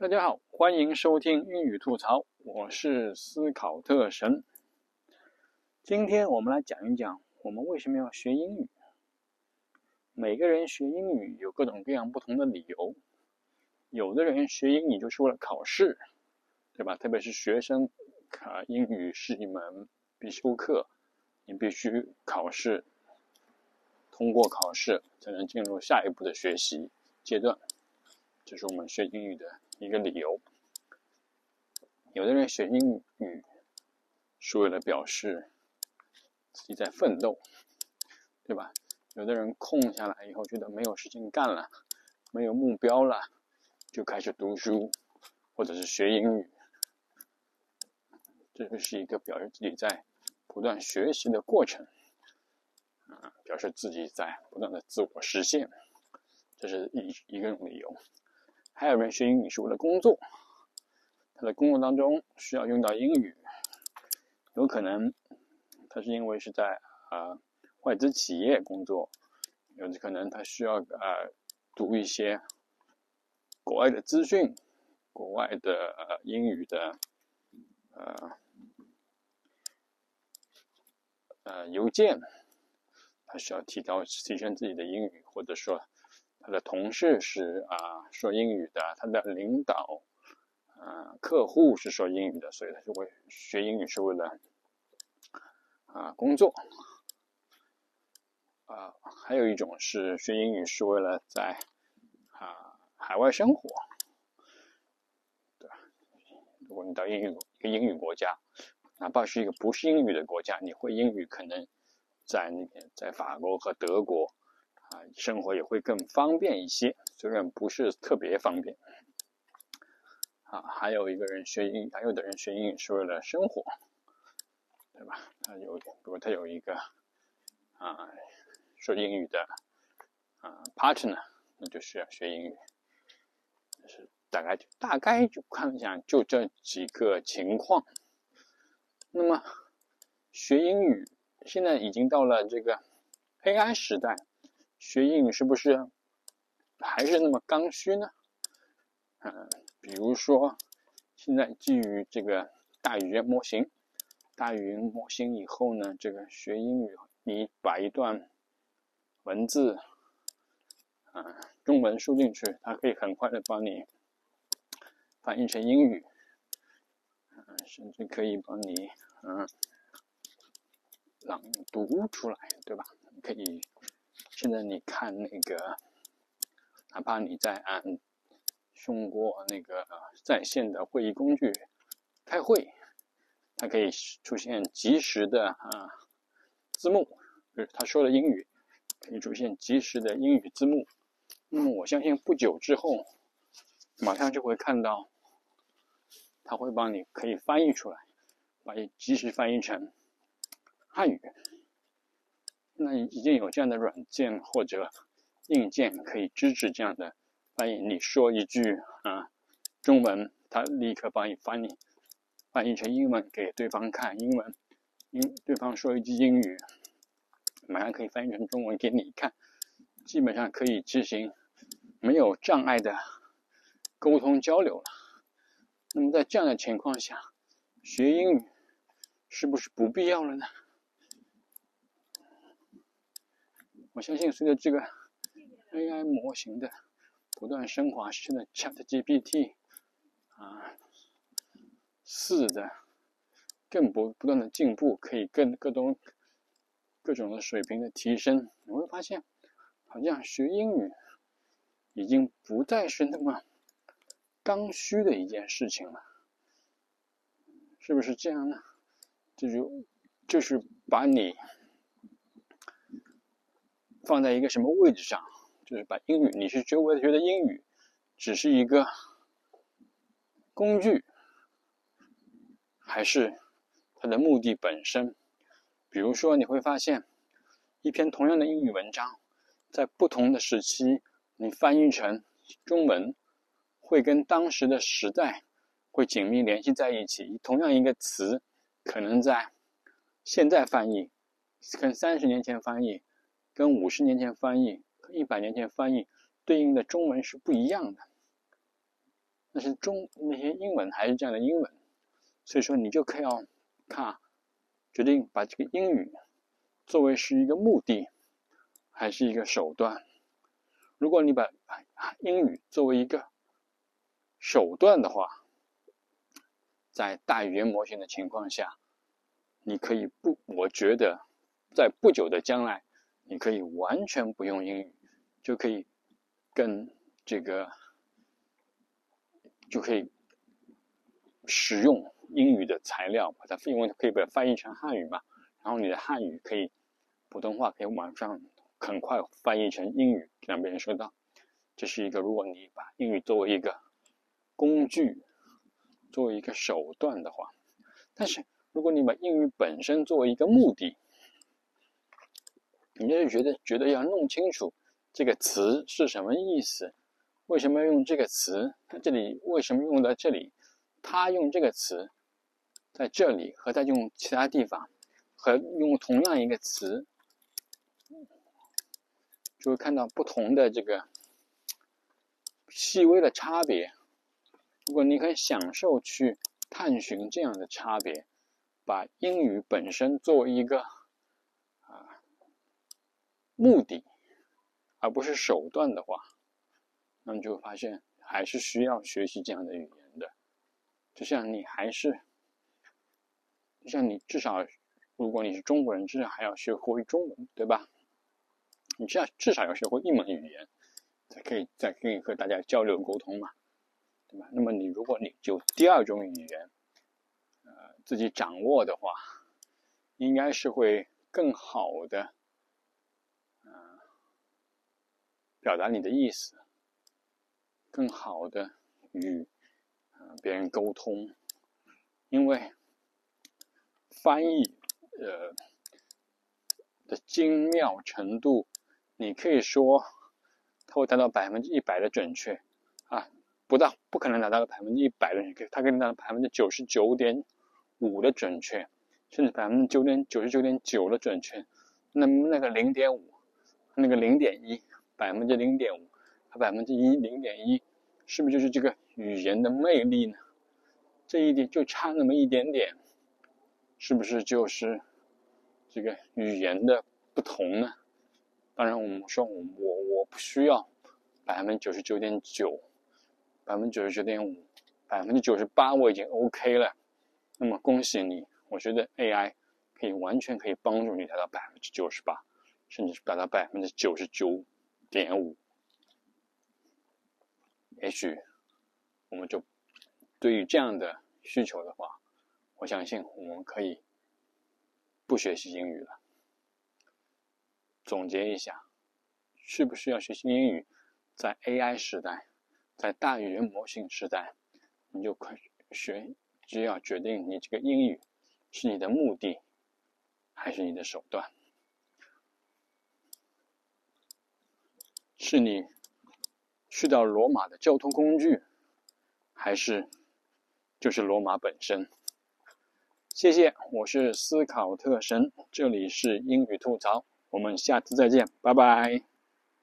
大家好，欢迎收听英语吐槽，我是思考特神。今天我们来讲一讲我们为什么要学英语。每个人学英语有各种各样不同的理由。有的人学英语就是为了考试，对吧？特别是学生，啊，英语是一门必修课，你必须考试，通过考试才能进入下一步的学习阶段。这是我们学英语的。一个理由，有的人学英语是为了表示自己在奋斗，对吧？有的人空下来以后觉得没有事情干了，没有目标了，就开始读书或者是学英语，这就是一个表示自己在不断学习的过程，啊，表示自己在不断的自我实现，这是一一个理由。还有人学英语是为了工作，他在工作当中需要用到英语，有可能他是因为是在啊外资企业工作，有可能他需要呃读一些国外的资讯，国外的呃英语的呃呃邮件，他需要提高提升自己的英语，或者说。他的同事是啊说英语的，他的领导啊客户是说英语的，所以他就会学英语是为了啊工作啊，还有一种是学英语是为了在啊海外生活，对吧？如果你到英语一个英语国家，哪怕是一个不是英语的国家，你会英语，可能在那个在法国和德国。啊，生活也会更方便一些，虽然不是特别方便。啊，还有一个人学英，还有的人学英语是为了生活，对吧？他有，如果他有一个啊说英语的啊 partner，那就需要学英语。是大概就大概就看一下，就这几个情况。那么学英语现在已经到了这个 AI 时代。学英语是不是还是那么刚需呢？嗯，比如说，现在基于这个大语言模型，大语言模型以后呢，这个学英语，你把一段文字，啊，中文输进去，它可以很快的帮你翻译成英语，嗯，甚至可以帮你嗯朗读出来，对吧？可以。现在你看那个，哪怕你在按通过那个在线的会议工具开会，它可以出现及时的啊字幕，就是他说的英语可以出现及时的英语字幕。那么我相信不久之后，马上就会看到，他会帮你可以翻译出来，把及时翻译成汉语。那已经有这样的软件或者硬件可以支持这样的翻译。你说一句啊中文，它立刻帮你翻译翻译成英文给对方看。英文，英对方说一句英语，马上可以翻译成中文给你看。基本上可以进行没有障碍的沟通交流了。那么在这样的情况下，学英语是不是不必要了呢？我相信，随着这个 AI 模型的不断升华，现在 ChatGPT 啊四的更不不断的进步，可以更各种各种的水平的提升，你会发现，好像学英语已经不再是那么刚需的一件事情了，是不是这样呢？这就就是把你。放在一个什么位置上？就是把英语，你是觉得觉得英语只是一个工具，还是它的目的本身？比如说，你会发现一篇同样的英语文章，在不同的时期，你翻译成中文，会跟当时的时代会紧密联系在一起。同样一个词，可能在现在翻译，跟三十年前翻译。跟五十年前翻译、一百年前翻译对应的中文是不一样的。那是中那些英文还是这样的英文，所以说你就可以要看，决定把这个英语作为是一个目的，还是一个手段。如果你把英语作为一个手段的话，在大语言模型的情况下，你可以不，我觉得在不久的将来，你可以完全不用英语，就可以跟这个。就可以使用英语的材料，把它因为可以把它翻译成汉语嘛，然后你的汉语可以普通话可以马上很快翻译成英语，让别人收到。这是一个如果你把英语作为一个工具，作为一个手段的话，但是如果你把英语本身作为一个目的，你就觉得觉得要弄清楚这个词是什么意思。为什么要用这个词？它这里为什么用在这里？他用这个词在这里和在用其他地方，和用同样一个词，就会看到不同的这个细微的差别。如果你很享受去探寻这样的差别，把英语本身作为一个目的，而不是手段的话。那么就会发现，还是需要学习这样的语言的。就像你还是，就像你至少，如果你是中国人，至少还要学会中文，对吧？你至少至少要学会一门语言，才可以再可以和大家交流沟通嘛，对吧？那么你如果你就第二种语言，呃，自己掌握的话，应该是会更好的，嗯，表达你的意思。更好的与别人沟通，因为翻译呃的精妙程度，你可以说它会达到百分之一百的准确啊，不到不可能达到百分之一百的准确，它可以达到百分之九十九点五的准确，甚至百分之九点九十九点九的准确。那那个零点五，那个零点一，百分之零点五。和百分之一零点一，是不是就是这个语言的魅力呢？这一点就差那么一点点，是不是就是这个语言的不同呢？当然，我们说我我不需要百分之九十九点九，百分之九十九点五，百分之九十八我已经 OK 了。那么恭喜你，我觉得 AI 可以完全可以帮助你达到百分之九十八，甚至是达到百分之九十九点五。也许，我们就对于这样的需求的话，我相信我们可以不学习英语了。总结一下，需不需要学习英语？在 AI 时代，在大语言模型时代，你就快学，只要决定你这个英语是你的目的，还是你的手段，是你。去到罗马的交通工具，还是就是罗马本身？谢谢，我是思考特神，这里是英语吐槽，我们下次再见，拜拜。